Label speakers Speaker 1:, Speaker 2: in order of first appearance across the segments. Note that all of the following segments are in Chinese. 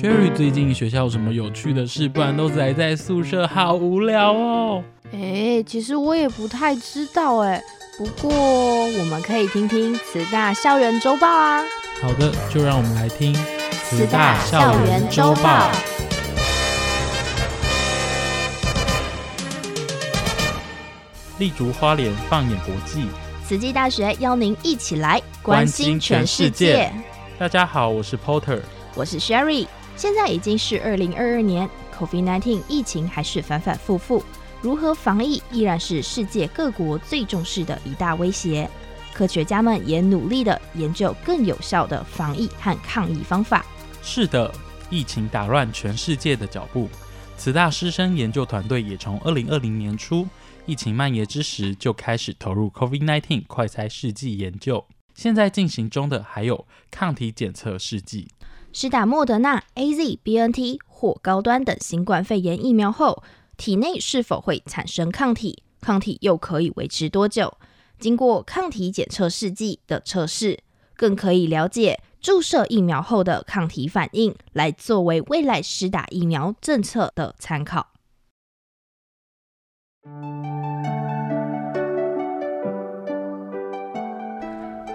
Speaker 1: Sherry 最近学校有什么有趣的事？不然都宅在宿舍，好无聊哦。
Speaker 2: 哎，其实我也不太知道哎。不过我们可以听听慈大校园周报啊。
Speaker 1: 好的，就让我们来听
Speaker 2: 慈大校园周报。
Speaker 1: 立足花莲，放眼国际。
Speaker 2: 慈济大学邀您一起来关心全世界。
Speaker 1: 大家好，我是 Porter，
Speaker 2: 我是 Sherry。现在已经是二零二二年，COVID-19 疫情还是反反复复，如何防疫依然是世界各国最重视的一大威胁。科学家们也努力地研究更有效的防疫和抗疫方法。
Speaker 1: 是的，疫情打乱全世界的脚步，慈大师生研究团队也从二零二零年初疫情蔓延之时就开始投入 COVID-19 快筛试剂研究。现在进行中的还有抗体检测试剂。
Speaker 2: 施打莫德纳、AZ、BNT 或高端等新冠肺炎疫苗后，体内是否会产生抗体？抗体又可以维持多久？经过抗体检测试剂的测试，更可以了解注射疫苗后的抗体反应，来作为未来施打疫苗政策的参考。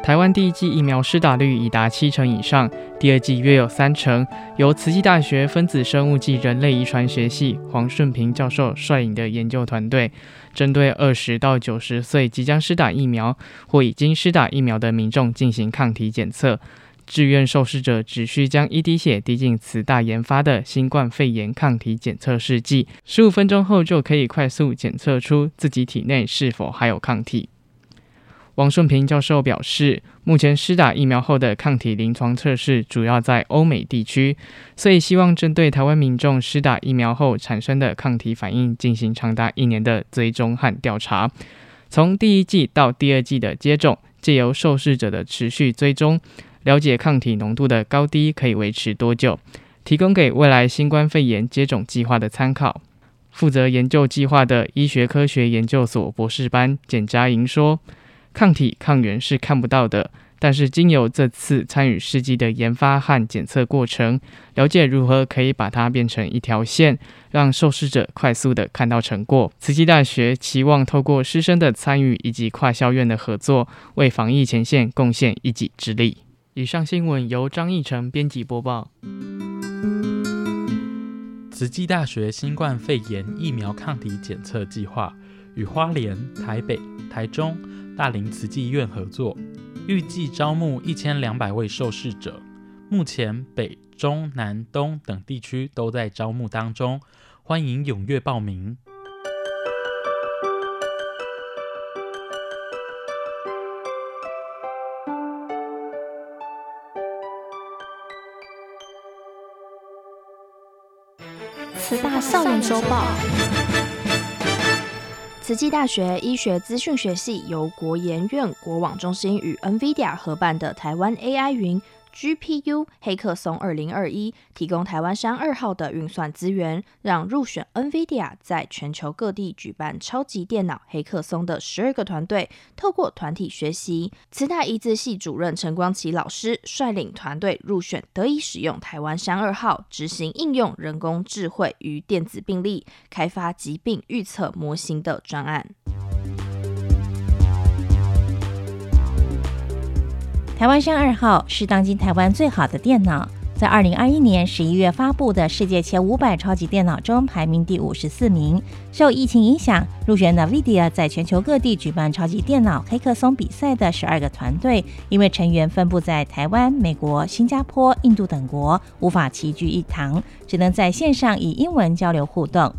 Speaker 3: 台湾第一剂疫苗施打率已达七成以上，第二剂约有三成。由慈济大学分子生物暨人类遗传学系黄顺平教授率领的研究团队，针对二十到九十岁即将施打疫苗或已经施打疫苗的民众进行抗体检测。志愿受试者只需将一滴血滴进慈大研发的新冠肺炎抗体检测试剂，十五分钟后就可以快速检测出自己体内是否还有抗体。王顺平教授表示，目前施打疫苗后的抗体临床测试主要在欧美地区，所以希望针对台湾民众施打疫苗后产生的抗体反应进行长达一年的追踪和调查。从第一季到第二季的接种，借由受试者的持续追踪，了解抗体浓度的高低可以维持多久，提供给未来新冠肺炎接种计划的参考。负责研究计划的医学科学研究所博士班简佳莹说。抗体抗原是看不到的，但是经由这次参与试剂的研发和检测过程，了解如何可以把它变成一条线，让受试者快速地看到成果。慈济大学期望透过师生的参与以及跨校院的合作，为防疫前线贡献一己之力。以上新闻由张义成编辑播报。
Speaker 1: 慈济大学新冠肺炎疫苗抗体检测计划与花莲、台北、台中。大林慈济医院合作，预计招募一千两百位受试者。目前北、中、南、东等地区都在招募当中，欢迎踊跃报名。
Speaker 2: 慈大校园周报。慈济大学医学资讯学系由国研院国网中心与 NVIDIA 合办的台湾 AI 云。GPU 黑客松二零二一提供台湾山二号的运算资源，让入选 NVIDIA 在全球各地举办超级电脑黑客松的十二个团队，透过团体学习，慈大医字系主任陈光奇老师率领团队入选，得以使用台湾山二号执行应用人工智慧与电子病历，开发疾病预测模型的专案。
Speaker 4: 台湾山二号是当今台湾最好的电脑，在二零二一年十一月发布的世界前五百超级电脑中排名第五十四名。受疫情影响，入选 NVIDIA 在全球各地举办超级电脑黑客松比赛的十二个团队，因为成员分布在台湾、美国、新加坡、印度等国，无法齐聚一堂，只能在线上以英文交流互动。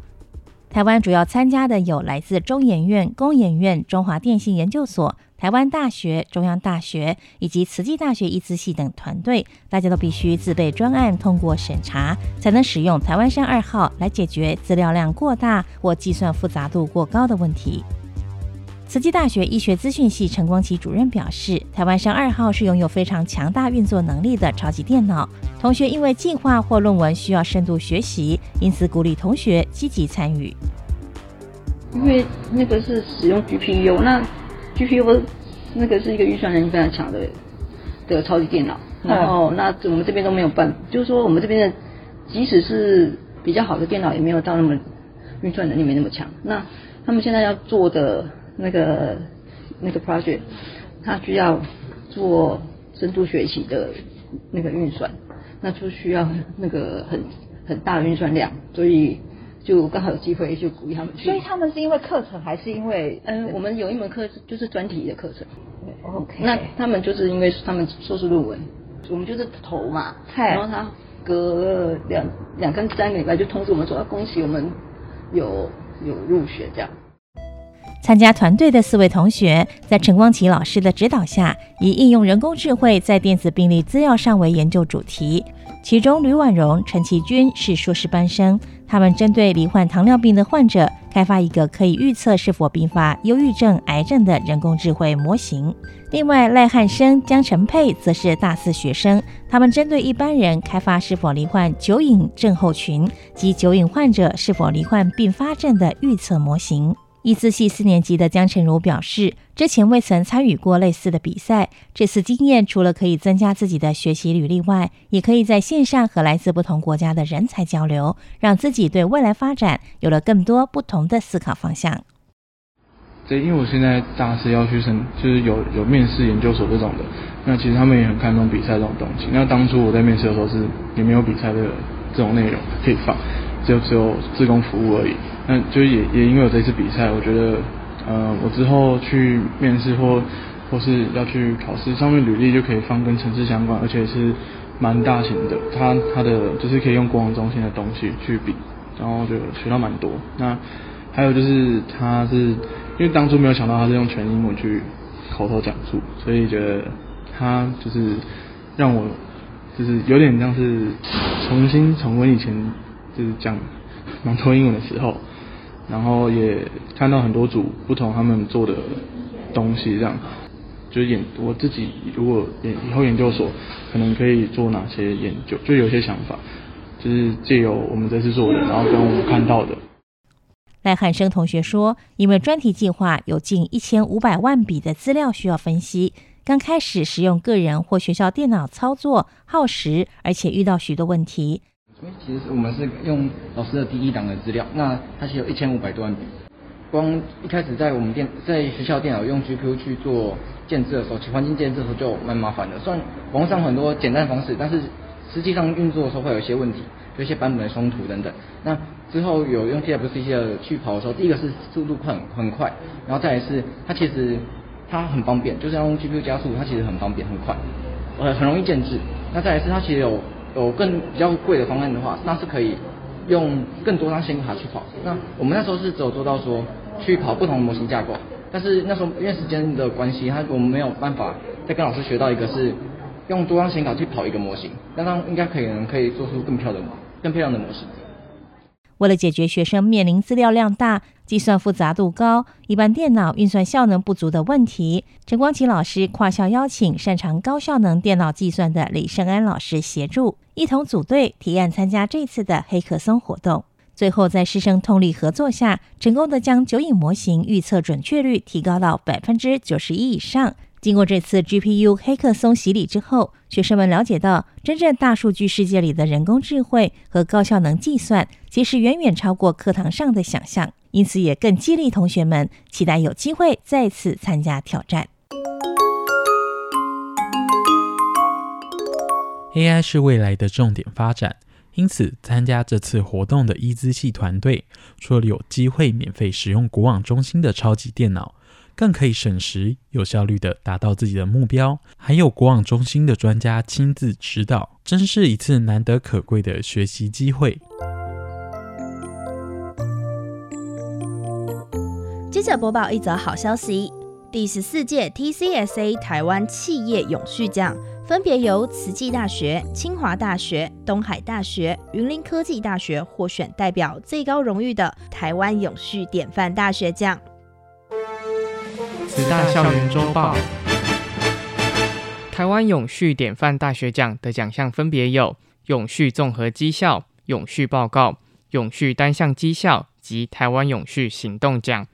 Speaker 4: 台湾主要参加的有来自中研院、工研院、中华电信研究所。台湾大学、中央大学以及慈济大学医资系等团队，大家都必须自备专案，通过审查，才能使用台湾山二号来解决资料量过大或计算复杂度过高的问题。慈济大学医学资讯系陈光启主任表示，台湾山二号是拥有非常强大运作能力的超级电脑。同学因为计划或论文需要深度学习，因此鼓励同学积极参与。
Speaker 5: 因为那个是使用 GPU，那 GPU 那个是一个运算能力非常强的的超级电脑，然后那我们这边都没有办，就是说我们这边的即使是比较好的电脑，也没有到那么运算能力没那么强。那他们现在要做的那个那个 project，它需要做深度学习的那个运算，那就需要那个很很大的运算量，所以就刚好有机会就鼓励他们去。
Speaker 6: 所以他们是因为课程，还是因为
Speaker 5: 嗯，我们有一门课就是专题的课程。
Speaker 6: OK，
Speaker 5: 那他们就是因为他们硕士论文，我们就是投嘛，然后他隔两两跟三个礼拜就通知我们说，恭喜我们有有入学这样。
Speaker 4: 参加团队的四位同学，在陈光启老师的指导下，以应用人工智慧在电子病历资料上为研究主题。其中，吕婉容、陈其君是硕士班生，他们针对罹患糖尿病的患者，开发一个可以预测是否并发忧郁症、癌症的人工智慧模型。另外，赖汉生、江晨佩则是大四学生，他们针对一般人开发是否罹患酒瘾症候群及酒瘾患者是否罹患并发症的预测模型。医资系四年级的江晨如表示，之前未曾参与过类似的比赛，这次经验除了可以增加自己的学习履历外，也可以在线上和来自不同国家的人才交流，让自己对未来发展有了更多不同的思考方向。
Speaker 7: 对，因为我现在大四要去申，就是有有面试研究所这种的，那其实他们也很看重比赛这种东西。那当初我在面试的时候是也没有比赛的这种内容可以放，就只有自工服务而已。那就也也因为有这次比赛，我觉得，呃，我之后去面试或或是要去考试，上面履历就可以放跟城市相关，而且是蛮大型的。它它的就是可以用国王中心的东西去比，然后就学到蛮多。那还有就是它是因为当初没有想到它是用全英文去口头讲述，所以觉得它就是让我就是有点像是重新重温以前就是讲蛮多英文的时候。然后也看到很多组不同他们做的东西，这样就是研我自己如果研以后研究所可能可以做哪些研究，就有些想法，就是借由我们这次做的，然后跟我们看到的。
Speaker 4: 赖汉生同学说，因为专题计划有近一千五百万笔的资料需要分析，刚开始使用个人或学校电脑操作耗时，而且遇到许多问题。
Speaker 8: 因为其实我们是用老师的第一档的资料，那它其实有一千五百多万笔。光一开始在我们电在学校电脑用 GPU 去做建制的时候，其环境建制的时候就蛮麻烦的。虽然网络上很多简单方式，但是实际上运作的时候会有一些问题，有一些版本的冲突等等。那之后有用 TWC 的去跑的时候，第一个是速度快很快，然后再来是它其实它很方便，就是要用 GPU 加速，它其实很方便很快，呃很容易建制。那再来是它其实有。有更比较贵的方案的话，那是可以用更多张显卡去跑。那我们那时候是只有做到说去跑不同模型架构，但是那时候因为时间的关系，他我们没有办法再跟老师学到一个是用多张显卡去跑一个模型，那他应该可以能可以做出更漂亮的更漂亮的模型。
Speaker 4: 为了解决学生面临资料量大、计算复杂度高、一般电脑运算效能不足的问题，陈光启老师跨校邀请擅长高效能电脑计算的李胜安老师协助，一同组队提案参加这次的黑客松活动。最后在师生通力合作下，成功的将酒瘾模型预测准确率提高到百分之九十一以上。经过这次 GPU 黑客松洗礼之后，学生们了解到，真正大数据世界里的人工智慧和高效能计算，其实远远超过课堂上的想象。因此，也更激励同学们期待有机会再次参加挑战。
Speaker 1: AI 是未来的重点发展，因此参加这次活动的医资系团队，除了有机会免费使用国网中心的超级电脑。更可以省时、有效率地达到自己的目标，还有国网中心的专家亲自指导，真是一次难得可贵的学习机会。
Speaker 2: 接着播报一则好消息：第十四届 TCSA 台湾企业永续奖，分别由慈济大学、清华大学、东海大学、云林科技大学获选代表最高荣誉的台湾永续典范大学奖。
Speaker 3: 慈大校园周报，台湾永续典范大学奖的奖项分别有永续综合绩效、永续报告、永续单项绩效及台湾永续行动奖。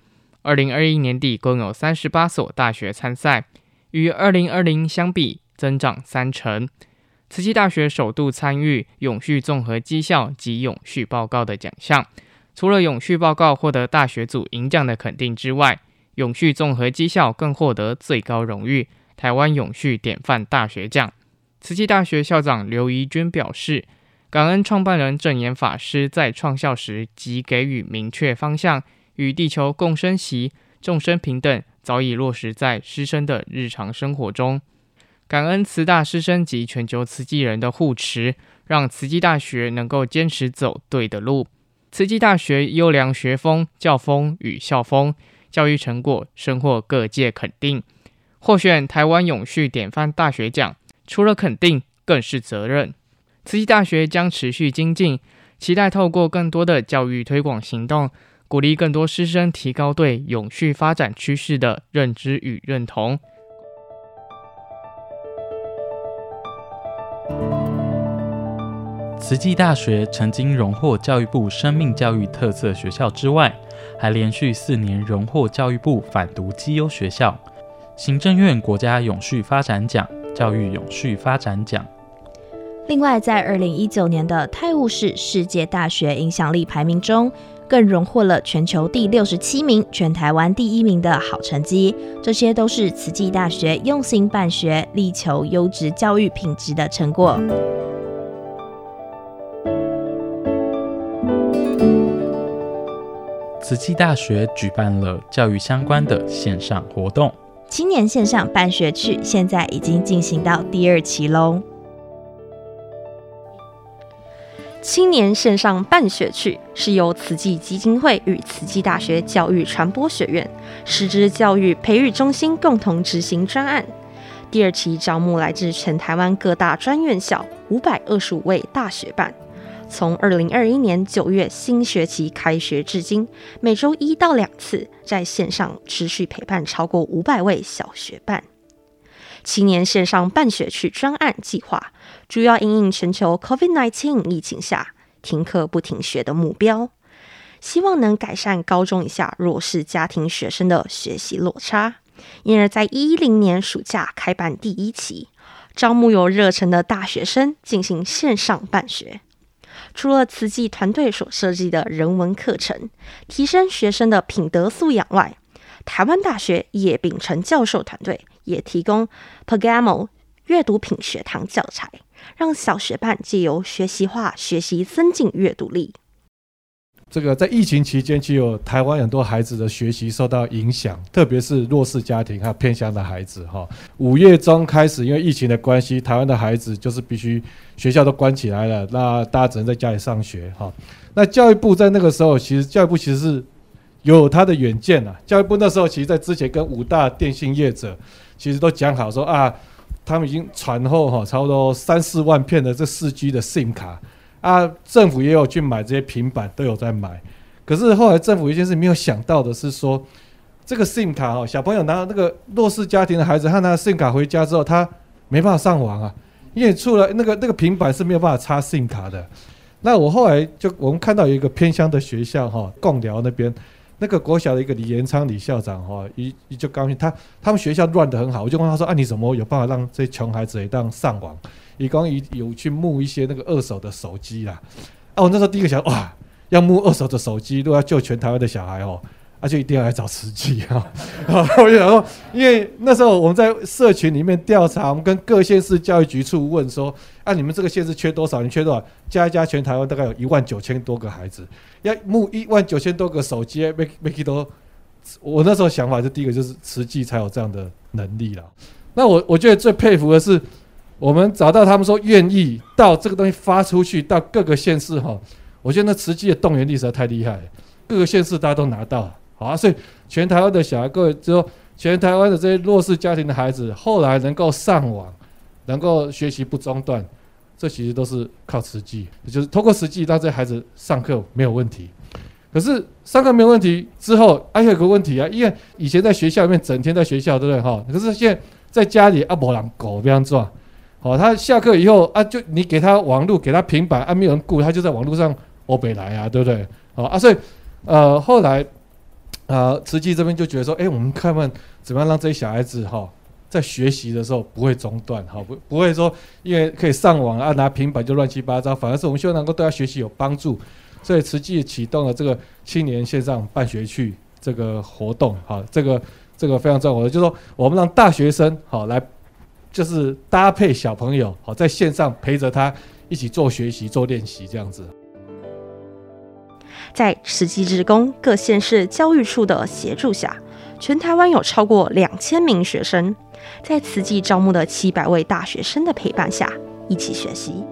Speaker 3: 二零二一年底共有三十八所大学参赛，与二零二零相比增长三成。慈济大学首度参与永续综合绩效及永续报告的奖项。除了永续报告获得大学组银奖的肯定之外，永续综合绩效更获得最高荣誉——台湾永续典范大学奖。慈济大学校长刘怡君表示，感恩创办人证严法师在创校时即给予明确方向，与地球共生息，众生平等，早已落实在师生的日常生活中。感恩慈大师生及全球慈济人的护持，让慈济大学能够坚持走对的路。慈济大学优良学风、教风与校风，教育成果深获各界肯定。获选台湾永续典范大学奖，除了肯定，更是责任。慈济大学将持续精进，期待透过更多的教育推广行动，鼓励更多师生提高对永续发展趋势的认知与认同。
Speaker 9: 慈济大学曾经荣获教育部生命教育特色学校之外，还连续四年荣获教育部反毒绩优学校、行政院国家永续发展奖、教育永续发展奖。
Speaker 10: 另外，在二零一九年的泰晤士世界大学影响力排名中，更荣获了全球第六十七名、全台湾第一名的好成绩。这些都是慈济大学用心办学、力求优质教育品质的成果。
Speaker 9: 慈济大学举办了教育相关的线上活动，
Speaker 10: 青年线上办学趣现在已经进行到第二期喽。青年线上办学趣是由慈济基金会与慈济大学教育传播学院师资教育培育中心共同执行专案。第二期招募来自全台湾各大专院校五百二十五位大学办，从二零二一年九月新学期开学至今，每周一到两次在线上持续陪伴超过五百位小学伴。青年线上办学趣专案计划，主要因应全球 COVID-19 疫情下停课不停学的目标，希望能改善高中以下弱势家庭学生的学习落差，因而，在一零年暑假开办第一期，招募有热忱的大学生进行线上办学。除了慈济团队所设计的人文课程，提升学生的品德素养外，台湾大学叶秉承教授团队也提供 Pegamo 阅读品学堂教材，让小学伴借由学习化学习增进阅读力。
Speaker 11: 这个在疫情期间，就有台湾很多孩子的学习受到影响，特别是弱势家庭还有偏乡的孩子。哈，五月中开始，因为疫情的关系，台湾的孩子就是必须学校都关起来了，那大家只能在家里上学。哈，那教育部在那个时候，其实教育部其实是有他的远见啊。教育部那时候，其实在之前跟五大电信业者，其实都讲好说啊，他们已经传后哈，差不多三四万片的这四 G 的 SIM 卡。啊，政府也有去买这些平板，都有在买。可是后来政府一件事没有想到的是说，这个 SIM 卡哦，小朋友拿那个弱势家庭的孩子，他拿 SIM 卡回家之后，他没办法上网啊，因为除了那个那个平板是没有办法插 SIM 卡的。那我后来就我们看到一个偏乡的学校哈，贡寮那边那个国小的一个李延昌李校长哈，一一就高兴，他他们学校乱得很好，我就问他说啊，你怎么有办法让这些穷孩子也当上网？李刚有有去募一些那个二手的手机啦，啊，我那时候第一个想哇，要募二手的手机，都要救全台湾的小孩哦，那、就一定要来找慈济哈。我就想说，因为那时候我们在社群里面调查，我们跟各县市教育局处问说，啊，你们这个县市缺多少？你缺多少？加一加，全台湾大概有一万九千多个孩子，要募一万九千多个手机，没没几多。我那时候想法就第一个就是慈济才有这样的能力了。那我我觉得最佩服的是。我们找到他们说愿意到这个东西发出去到各个县市哈，我觉得那慈济的动员力实在太厉害了，各个县市大家都拿到，啊，所以全台湾的小孩，各位就说全台湾的这些弱势家庭的孩子，后来能够上网，能够学习不中断，这其实都是靠慈济，就是通过慈济让这孩子上课没有问题。可是上课没有问题之后，还有个问题啊，因为以前在学校里面整天在学校，对不对哈？可是现在在家里啊，没人顾这样做。好，他下课以后啊，就你给他网络，给他平板，啊，没有人顾，他就在网络上欧北来啊，对不对？好啊，所以呃，后来呃，慈济这边就觉得说，哎，我们看看怎么样让这些小孩子哈，在学习的时候不会中断，好不不会说因为可以上网啊拿平板就乱七八糟，反而是我们希望能够对他学习有帮助，所以实际启动了这个青年线上办学去这个活动，好，这个这个非常重要的，就是说我们让大学生好来，就是搭配小朋友好在线上陪着他一起做学习做练习这样子。
Speaker 2: 在慈济职工各县市教育处的协助下，全台湾有超过两千名学生，在慈济招募的七百位大学生的陪伴下，一起学习。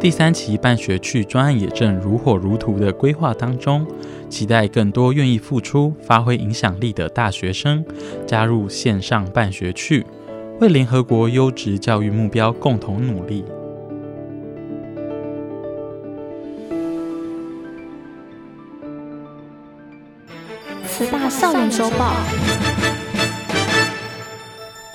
Speaker 9: 第三期办学趣专案也正如火如荼的规划当中，期待更多愿意付出、发挥影响力的大学生加入线上办学趣，为联合国优质教育目标共同努力。
Speaker 2: 校园周报，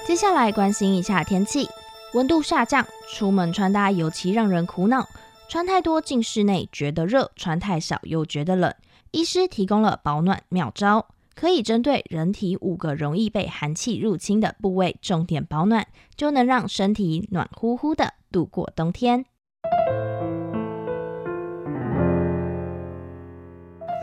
Speaker 2: 接下来关心一下天气。温度下降，出门穿搭尤其让人苦恼。穿太多进室内觉得热，穿太少又觉得冷。医师提供了保暖妙招，可以针对人体五个容易被寒气入侵的部位重点保暖，就能让身体暖乎乎的度过冬天。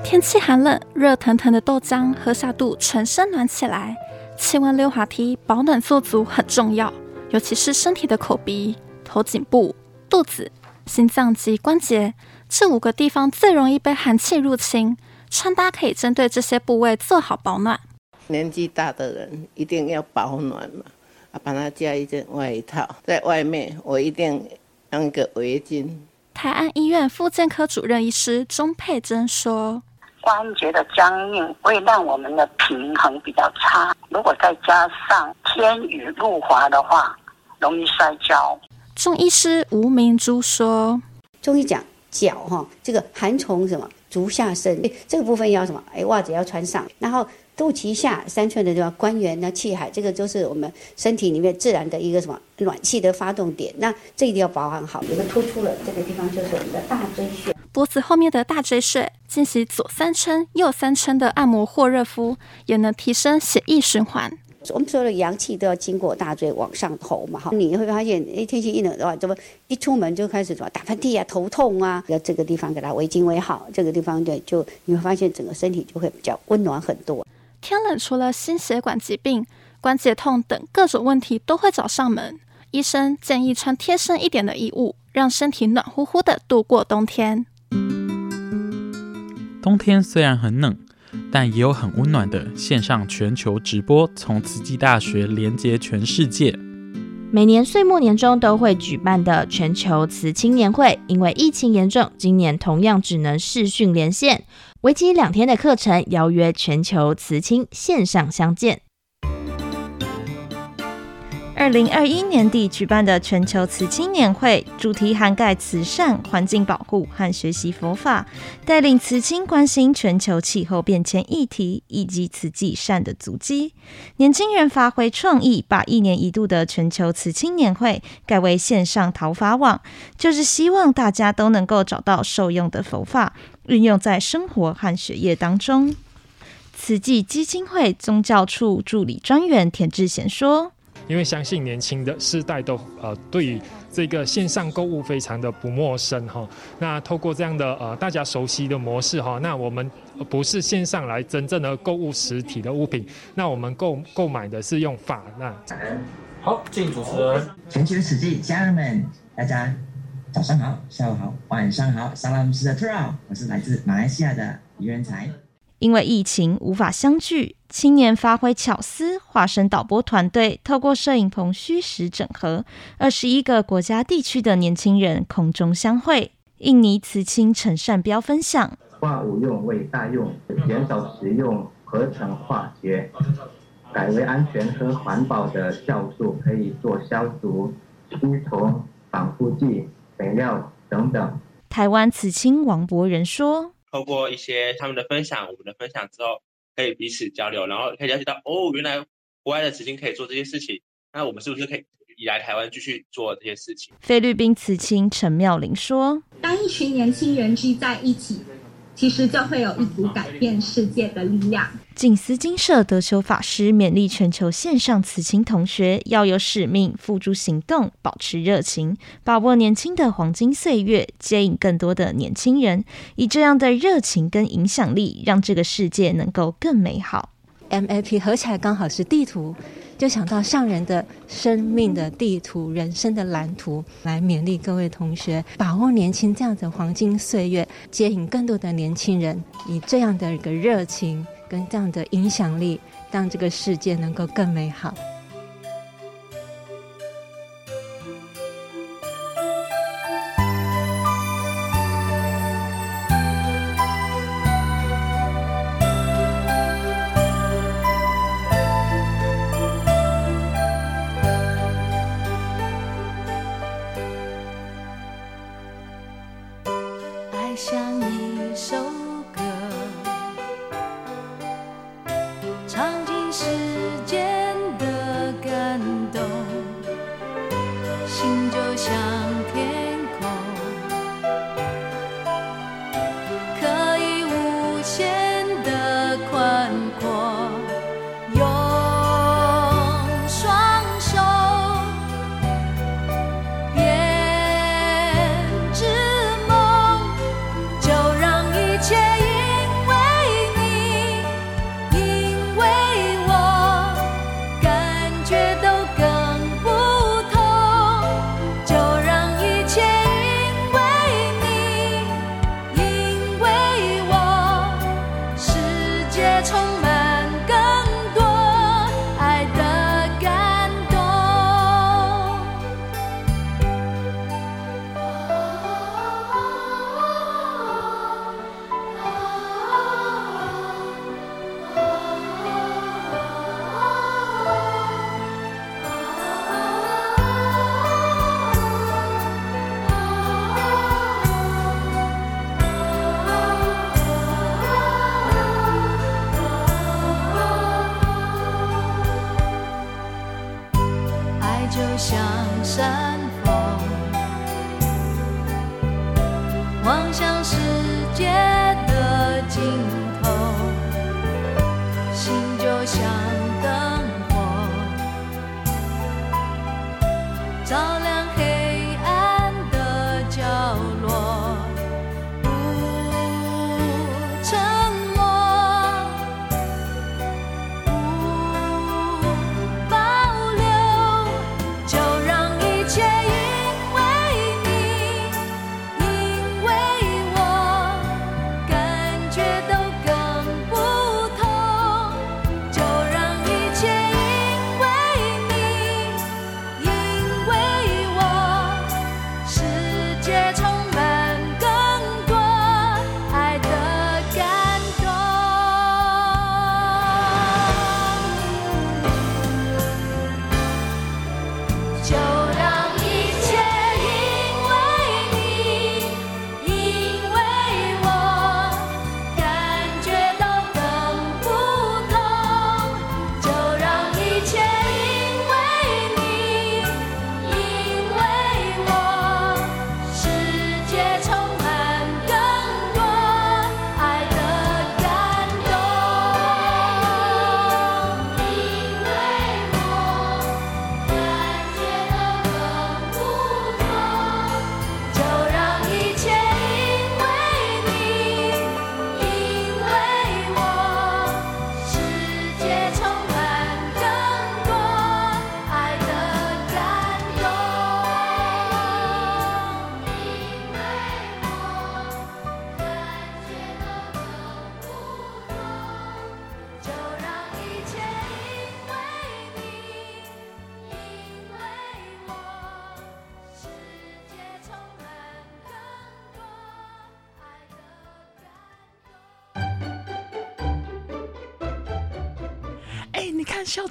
Speaker 12: 天气寒冷，热腾腾的豆浆喝下肚，全身暖起来。气温溜滑梯，保暖做足很重要，尤其是身体的口鼻、头颈部、肚子、心脏及关节这五个地方最容易被寒气入侵。穿搭可以针对这些部位做好保暖。
Speaker 13: 年纪大的人一定要保暖嘛，啊，帮他加一件外套，在外面我一定用个围巾。
Speaker 12: 台安医院复健科主任医师钟佩珍说。
Speaker 14: 关节的僵硬会让我们的平衡比较差，如果再加上天雨路滑的话，容易摔跤。
Speaker 12: 中医师吴明珠说：“
Speaker 15: 中医讲脚哈，这个寒从什么？足下生，这个部分要什么？哎，袜子要穿上，然后。”肚脐下三寸的地方，关元呢，气海，这个就是我们身体里面自然的一个什么暖气的发动点。那这一定要保养好。有个突出了，这个地方就是我们的大椎穴，
Speaker 12: 脖子后面的大椎穴，进行左三圈、右三圈的按摩或热敷，也能提升血液循环。
Speaker 15: 我们所有的阳气都要经过大椎往上头嘛，哈，你会发现，哎，天气一冷的话，怎么一出门就开始什么打喷嚏啊、头痛啊？要这个地方给它围巾围好，这个地方对，就你会发现整个身体就会比较温暖很多。
Speaker 12: 天冷，除了心血管疾病、关节痛等各种问题都会找上门。医生建议穿贴身一点的衣物，让身体暖乎乎的度过冬天。
Speaker 9: 冬天虽然很冷，但也有很温暖的线上全球直播，从慈济大学连接全世界。
Speaker 2: 每年岁末年终都会举办的全球慈青年会，因为疫情严重，今年同样只能视讯连线。为期两天的课程，邀约全球慈青线上相见。
Speaker 16: 二零二一年底举办的全球慈青年会，主题涵盖慈善、环境保护和学习佛法，带领慈青关心全球气候变迁议题以及慈济善的足迹。年轻人发挥创意，把一年一度的全球慈青年会改为线上讨法网，就是希望大家都能够找到受用的佛法，运用在生活和学业当中。慈济基金会宗教处助理专员田志贤说。
Speaker 17: 因为相信年轻的世代都呃对于这个线上购物非常的不陌生哈，那透过这样的呃大家熟悉的模式哈，那我们不是线上来真正的购物实体的物品，那我们购购买的是用法那。
Speaker 18: 好，敬主持人，全球慈济家人们，大家早上好，下午好，晚上好，萨拉姆斯的特，我是来自马来西亚的余元才。
Speaker 16: 因为疫情无法相聚，青年发挥巧思，化身导播团队，透过摄影棚虚实整合，二十一个国家地区的年轻人空中相会。印尼慈青陈善标分享：
Speaker 19: 化无用为大用，减少食用合成化学，改为安全和环保的酵素，可以做消毒、驱虫、防腐剂、肥料等等。
Speaker 16: 台湾慈青王博仁说。
Speaker 20: 透过一些他们的分享，我们的分享之后，可以彼此交流，然后可以了解到，哦，原来国外的慈青可以做这些事情，那我们是不是可以以来台湾继续做这些事情？
Speaker 16: 菲律宾慈青陈妙玲说：“
Speaker 21: 当一群年轻人聚在一起，其实就会有一股改变世界的力量。
Speaker 4: 静思精舍德修法师勉励全球线上慈青同学要有使命，付诸行动，保持热情，把握年轻的黄金岁月，接引更多的年轻人，以这样的热情跟影响力，让这个世界能够更美好。
Speaker 22: MAP 合起来刚好是地图。就想到上人的生命的地图、人生的蓝图，来勉励各位同学把握年轻这样的黄金岁月，接引更多的年轻人，以这样的一个热情跟这样的影响力，让这个世界能够更美好。
Speaker 1: 像一首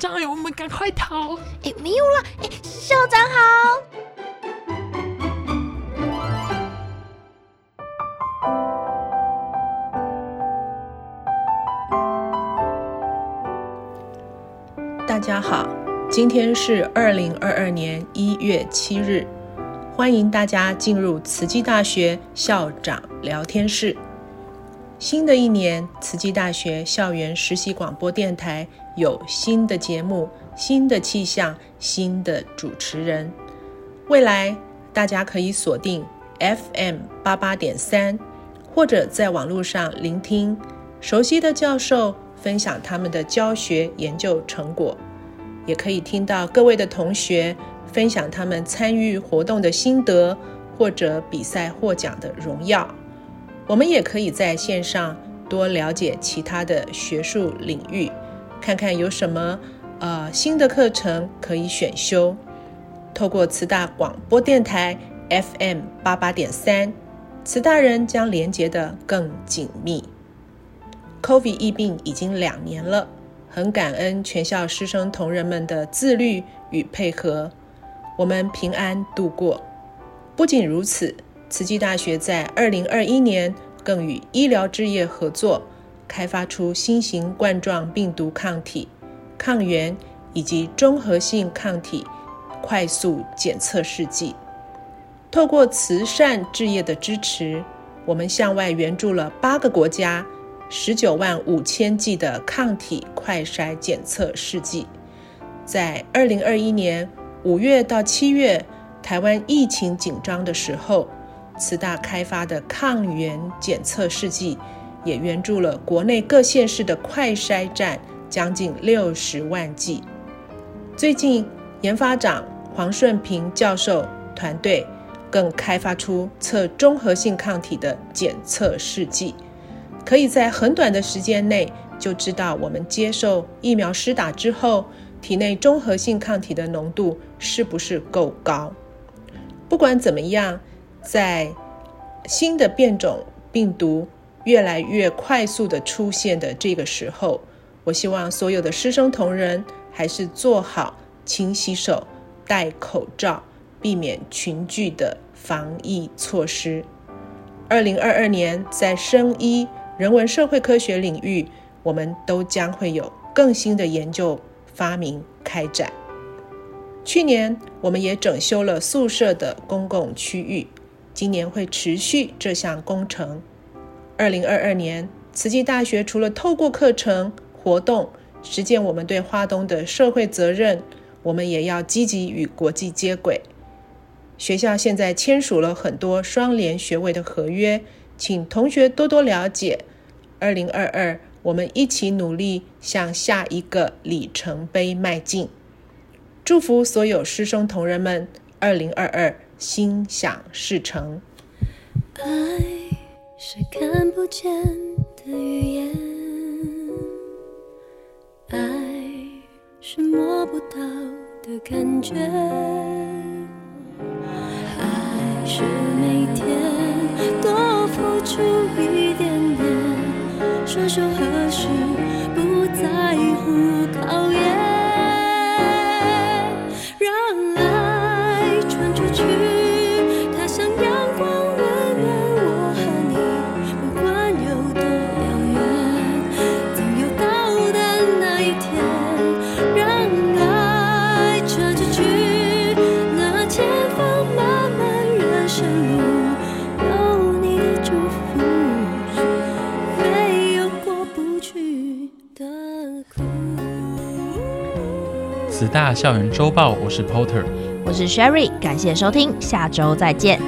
Speaker 1: 长，哎，我们赶快逃！
Speaker 2: 哎，没有了，哎，校长好。
Speaker 23: 大家好，今天是二零二二年一月七日，欢迎大家进入慈济大学校长聊天室。新的一年，慈济大学校园实习广播电台有新的节目、新的气象、新的主持人。未来大家可以锁定 FM 八八点三，或者在网络上聆听熟悉的教授分享他们的教学研究成果，也可以听到各位的同学分享他们参与活动的心得，或者比赛获奖的荣耀。我们也可以在线上多了解其他的学术领域，看看有什么呃新的课程可以选修。透过慈大广播电台 FM 八八点三，慈大人将连接的更紧密。COVID 疫病已经两年了，很感恩全校师生同仁们的自律与配合，我们平安度过。不仅如此。慈济大学在二零二一年更与医疗置业合作，开发出新型冠状病毒抗体、抗原以及综合性抗体快速检测试剂。透过慈善置业的支持，我们向外援助了八个国家十九万五千剂的抗体快筛检测试剂。在二零二一年五月到七月，台湾疫情紧张的时候，慈大开发的抗原检测试剂，也援助了国内各县市的快筛站将近六十万剂。最近，研发长黄顺平教授团队更开发出测综合性抗体的检测试剂，可以在很短的时间内就知道我们接受疫苗施打之后，体内综合性抗体的浓度是不是够高。不管怎么样。在新的变种病毒越来越快速的出现的这个时候，我希望所有的师生同仁还是做好勤洗手、戴口罩、避免群聚的防疫措施。二零二二年，在生医、人文、社会科学领域，我们都将会有更新的研究发明开展。去年，我们也整修了宿舍的公共区域。今年会持续这项工程。二零二二年，慈济大学除了透过课程活动实践我们对花东的社会责任，我们也要积极与国际接轨。学校现在签署了很多双联学位的合约，请同学多多了解。二零二二，我们一起努力向下一个里程碑迈进。祝福所有师生同仁们，二零二二。心想事成。
Speaker 24: 爱是看不见的语言，爱是摸不到的感觉，爱是每天多付出一点点，双手合十，不在乎考验。
Speaker 1: 大校园周报，我是 Porter，
Speaker 2: 我是 Sherry，感谢收听，下周再见。